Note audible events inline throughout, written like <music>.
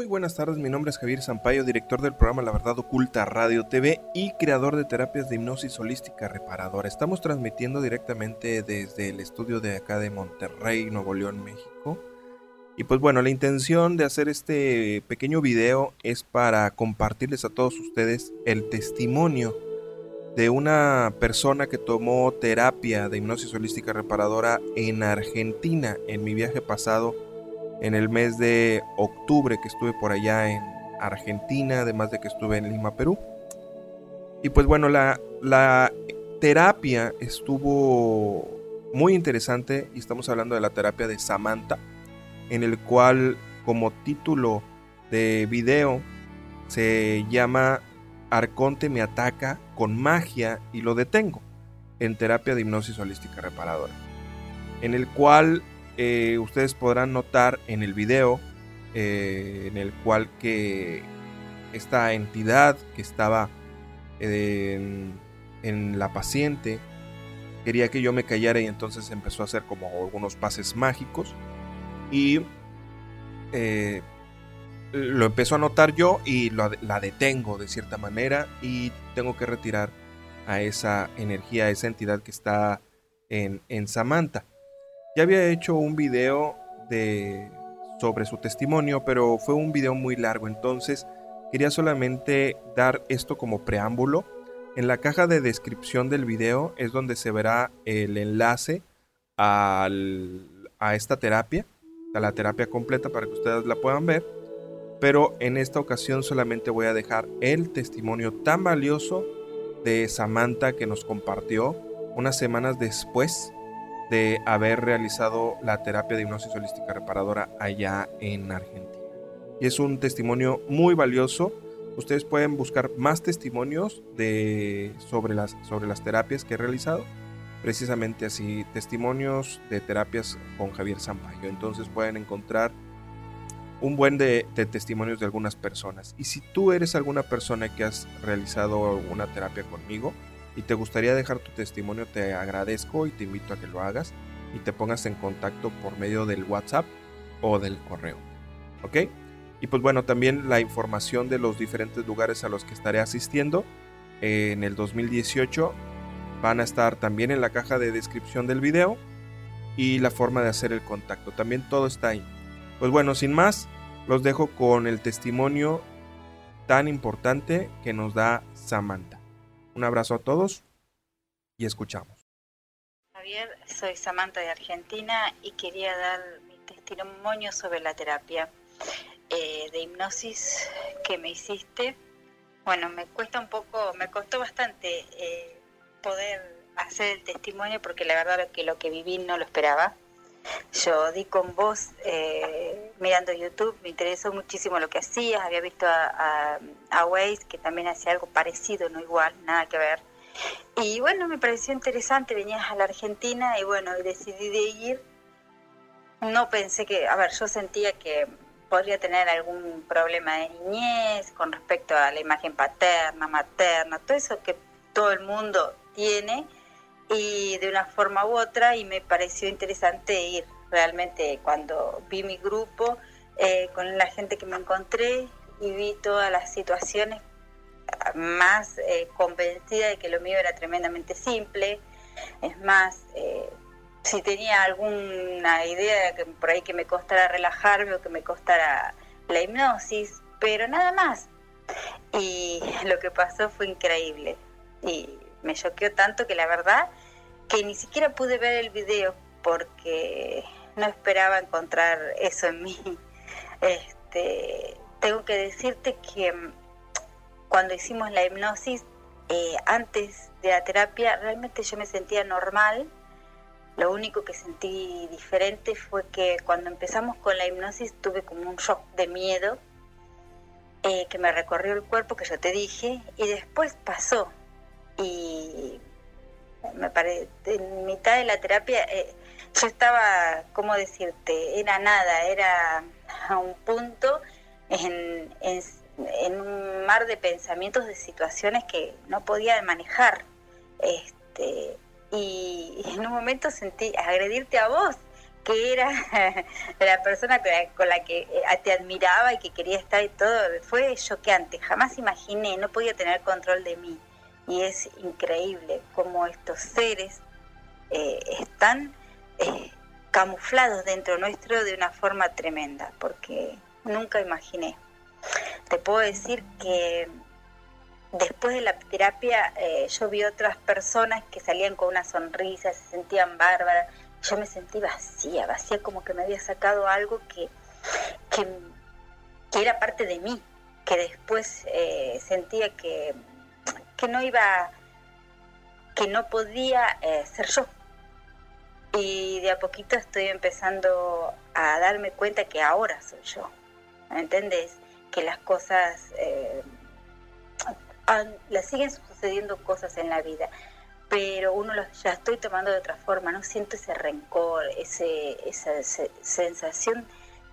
Muy buenas tardes, mi nombre es Javier Sampaio, director del programa La Verdad Oculta Radio TV y creador de terapias de hipnosis holística reparadora. Estamos transmitiendo directamente desde el estudio de acá de Monterrey, Nuevo León, México. Y pues bueno, la intención de hacer este pequeño video es para compartirles a todos ustedes el testimonio de una persona que tomó terapia de hipnosis holística reparadora en Argentina en mi viaje pasado en el mes de octubre que estuve por allá en Argentina, además de que estuve en Lima, Perú. Y pues bueno, la, terapia estuvo muy interesante y estamos hablando de la terapia de Samantha en el cual como título de video se llama Arconte me ataca con magia y lo detengo en terapia de hipnosis holística reparadora. En el cual eh, ustedes podrán notar en el video eh, en el cual que esta entidad que estaba en, la paciente quería que yo me callara y entonces empezó a hacer como algunos pases mágicos y eh, lo empezó a notar yo y la detengo de cierta manera y tengo que retirar a esa energía, a esa entidad que está en, en Samantha. Ya había hecho un video de, sobre su testimonio, pero fue un video muy largo, entonces quería solamente dar esto como preámbulo. En la caja de descripción del video es donde se verá el enlace a esta terapia a la terapia completa para que ustedes la puedan ver. Pero en esta ocasión solamente voy a dejar el testimonio tan valioso de Samantha que nos compartió unas semanas después de haber realizado la terapia de hipnosis holística reparadora allá en Argentina. Y es un testimonio muy valioso. Ustedes pueden buscar más testimonios de, sobre, las, sobre las terapias que he realizado precisamente así testimonios de terapias con Javier Zampayo. Entonces pueden encontrar un buen de, testimonios de algunas personas. Y si tú eres alguna persona que has realizado una terapia conmigo y te gustaría dejar tu testimonio, te agradezco y te invito a que lo hagas y te pongas en contacto por medio del WhatsApp o del correo. ¿Ok? Y pues bueno, también la información de los diferentes lugares a los que estaré asistiendo en el 2018 van a estar también en la caja de descripción del video y la forma de hacer el contacto. También todo está ahí. Pues bueno, sin más, los dejo con el testimonio tan importante que nos da Samantha. Un abrazo a todos y escuchamos. Javier, soy Samantha de Argentina y quería dar mi testimonio sobre la terapia eh, de hipnosis que me hiciste. Bueno, me cuesta un poco, me costó bastante eh, poder hacer el testimonio porque la verdad que lo que viví no lo esperaba. Yo di con vos eh, mirando YouTube, me interesó muchísimo lo que hacías, había visto a, a, que también hacía algo parecido, no igual, nada que ver. Y bueno, me pareció interesante, venías a la Argentina y bueno, decidí de ir. No pensé que, a ver, yo sentía que podría tener algún problema de niñez con respecto a la imagen paterna, materna, todo eso que todo el mundo tiene y de una forma u otra y me pareció interesante ir realmente cuando vi mi grupo eh, con la gente que me encontré y vi todas las situaciones más eh, convencida de que lo mío era tremendamente simple. Es más eh, si tenía alguna idea que por ahí que me costara relajarme o que me costara la hipnosis pero nada más. Y lo que pasó fue increíble. Y me choqueó tanto que la verdad que ni siquiera pude ver el video porque no esperaba encontrar eso en mí. <laughs> Este, tengo que decirte que mm, cuando hicimos la hipnosis, eh, antes de la terapia, realmente yo me sentía normal. Lo único que sentí diferente fue que cuando empezamos con la hipnosis tuve como un shock de miedo eh, que me recorrió el cuerpo, que yo te dije, y después pasó y me parece, en mitad de la terapia eh, yo estaba, ¿cómo decirte? Era nada, era a un punto en, en, un mar de pensamientos, de situaciones que no podía manejar. Este, y, en un momento sentí agredirte a vos, que era <laughs> la persona con la, que eh, te admiraba y que quería estar y todo, fue choqueante. Jamás imaginé, no podía tener control de mí. Y es increíble cómo estos seres eh, están eh, camuflados dentro nuestro de una forma tremenda, porque nunca imaginé. Te puedo decir que después de la terapia yo vi otras personas que salían con una sonrisa, se sentían bárbaras yo me sentí vacía, vacía como que me había sacado algo que, que, era parte de mí, que después eh, sentía que, que no iba, que no podía eh, ser yo. Y de a poquito estoy empezando a darme cuenta que ahora soy yo. ¿Me entiendes? Que las cosas, eh, las siguen sucediendo cosas en la vida pero uno lo, ya estoy tomando de otra forma, no siento ese rencor, ese, esa sensación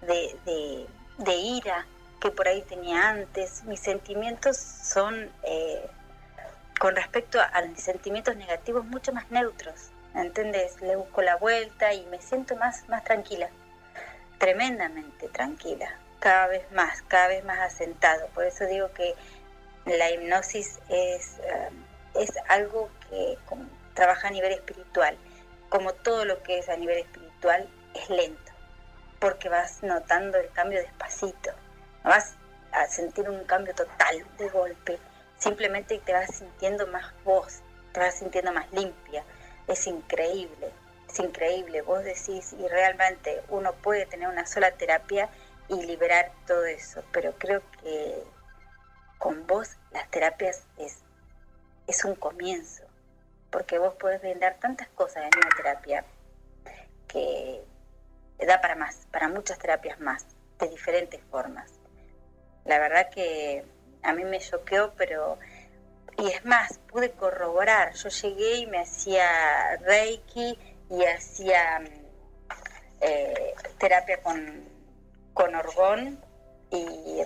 de, de, ira que por ahí tenía antes. Mis sentimientos son, eh, con respecto a, mis sentimientos negativos, mucho más neutros, ¿entendés? Le busco la vuelta y me siento más, más tranquila, tremendamente tranquila, cada vez más, cada vez más asentado. Por eso digo que la hipnosis es... Eh, es algo que trabaja a nivel espiritual. Como todo lo que es a nivel espiritual, es lento, porque vas notando el cambio despacito, vas a sentir un cambio total de golpe, simplemente te vas sintiendo más voz, te vas sintiendo más limpia, es increíble, es increíble, vos decís, y realmente uno puede tener una sola terapia y liberar todo eso, pero creo que con vos las terapias es es un comienzo, porque vos podés brindar tantas cosas en una terapia que da para más, para muchas terapias más, de diferentes formas. La verdad que a mí me choqueó, pero... Y es más, pude corroborar. Yo llegué y me hacía Reiki y hacía eh, terapia con, con orgón y,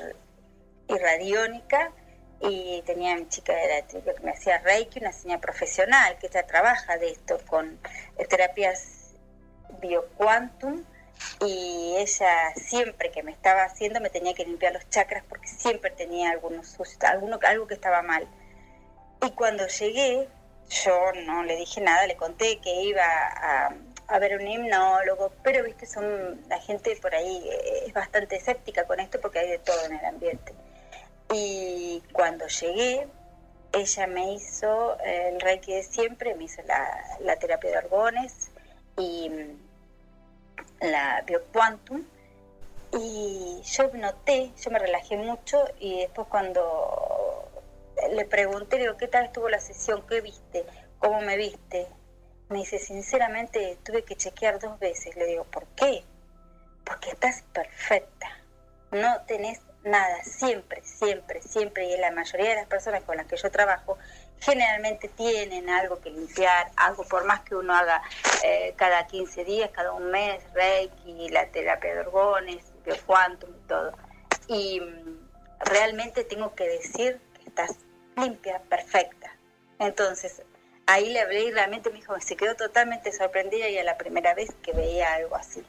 y radiónica y tenía mi chica de la que me hacía Reiki, una señora profesional que ya trabaja de esto con terapias bioquantum y ella siempre que me estaba haciendo me tenía que limpiar los chakras porque siempre tenía algunos alguno, algo que estaba mal. Y cuando llegué, yo no le dije nada, le conté que iba a, a ver un himnólogo, pero viste, son la gente por ahí eh, es bastante escéptica con esto porque hay de todo en el ambiente. Y cuando llegué, ella me hizo el reiki de siempre, me hizo la, terapia de orgones y la bioquantum. Y yo noté, yo me relajé mucho y después cuando le pregunté, digo, ¿qué tal estuvo la sesión? ¿Qué viste? ¿Cómo me viste? Me dice, sinceramente tuve que chequear dos veces. Le digo, ¿por qué? Porque estás perfecta. No tenés nada, siempre, siempre, siempre, y la mayoría de las personas con las que yo trabajo, generalmente tienen algo que limpiar, algo por más que uno haga eh, cada 15 días, cada un mes, Reiki, la terapia de orgones, bioquantum y todo. Y mm, realmente tengo que decir que estás limpia, perfecta. Entonces, ahí le hablé y realmente me dijo, se quedó totalmente sorprendida y a la primera vez que veía algo así.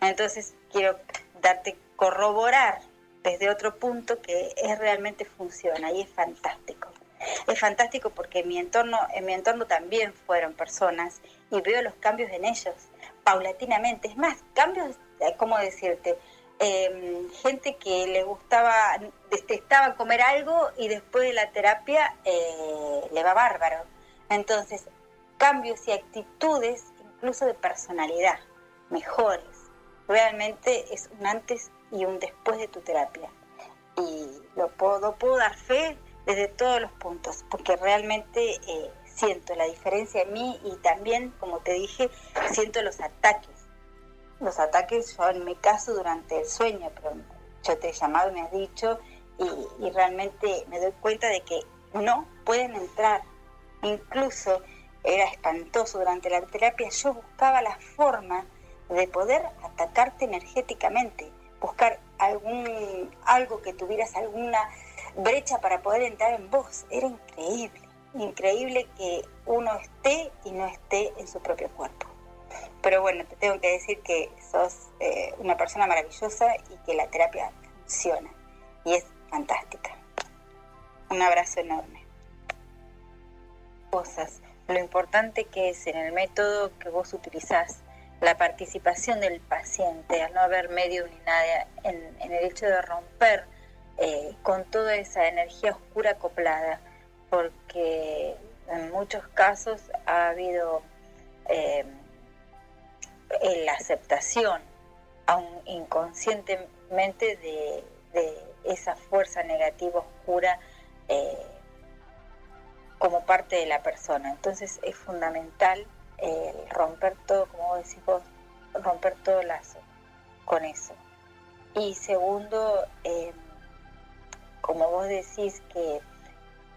Entonces, quiero darte, corroborar desde otro punto que es realmente funciona y es fantástico. Es fantástico porque en mi entorno, en mi entorno también fueron personas y veo los cambios en ellos paulatinamente. Es más, cambios, eh, ¿cómo decirte? Em, gente que le gustaba, detestaba comer algo y después de la terapia eh, le va bárbaro. Entonces, cambios y actitudes, incluso de personalidad, mejores. Realmente es un antes y un después de tu terapia. Y lo puedo, puedo dar fe desde todos los puntos, porque realmente eh, siento la diferencia en mí y también, como te dije, siento los ataques. Los ataques, yo en mi caso, durante el sueño, pero yo te he llamado, me has dicho, y, y realmente me doy cuenta de que no pueden entrar. Incluso era espantoso durante la terapia, yo buscaba la forma de poder atacarte energéticamente buscar algún algo que tuvieras alguna brecha para poder entrar en vos. Era increíble, increíble que uno esté y no esté en su propio cuerpo. Pero bueno, te tengo que decir que sos eh, una persona maravillosa y que la terapia funciona y es fantástica. Un abrazo enorme. Cosas. Lo importante que es en el método que vos utilizás, la participación del paciente, al no haber medio ni nada, en, el hecho de romper eh, con toda esa energía oscura acoplada, porque en muchos casos ha habido eh, la aceptación, aún inconscientemente, de, esa fuerza negativa oscura eh, como parte de la persona. Entonces es fundamental romper todo, como vos decís vos, romper todo lazo con eso. Y segundo, eh, como vos decís que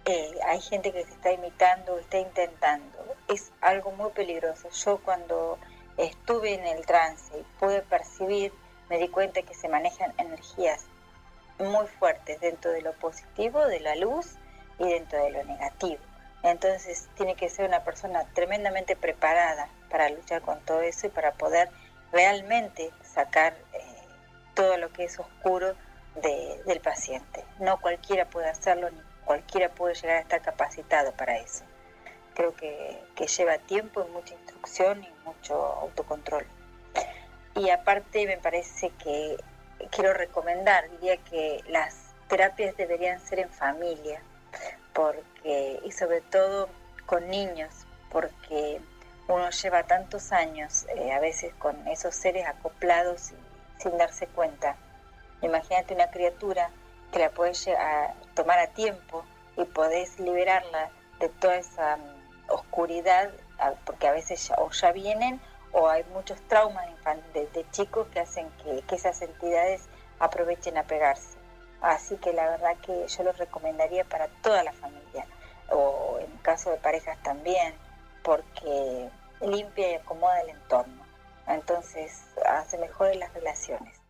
eh, hay gente que se está imitando, está intentando, es algo muy peligroso. Yo cuando estuve en el trance y pude percibir, me di cuenta que se manejan energías muy fuertes dentro de lo positivo, de la luz y dentro de lo negativo. Entonces tiene que ser una persona tremendamente preparada para luchar con todo eso y para poder realmente sacar eh, todo lo que es oscuro del paciente. No cualquiera puede hacerlo, ni cualquiera puede llegar a estar capacitado para eso. Creo que, que lleva tiempo y mucha instrucción y mucho autocontrol. Y aparte me parece que quiero recomendar, diría que las terapias deberían ser en familia, porque y sobre todo con niños, porque uno lleva tantos años eh, a veces con esos seres acoplados sin darse cuenta. Imagínate una criatura que la puedes tomar a tiempo y podés liberarla de toda esa mm, oscuridad, porque a veces ya, o ya vienen o hay muchos traumas de, chicos que hacen que esas entidades aprovechen a pegarse. Así que la verdad que yo lo recomendaría para toda la familia, o en caso de parejas también, porque limpia y acomoda el entorno. Entonces hace mejores las relaciones.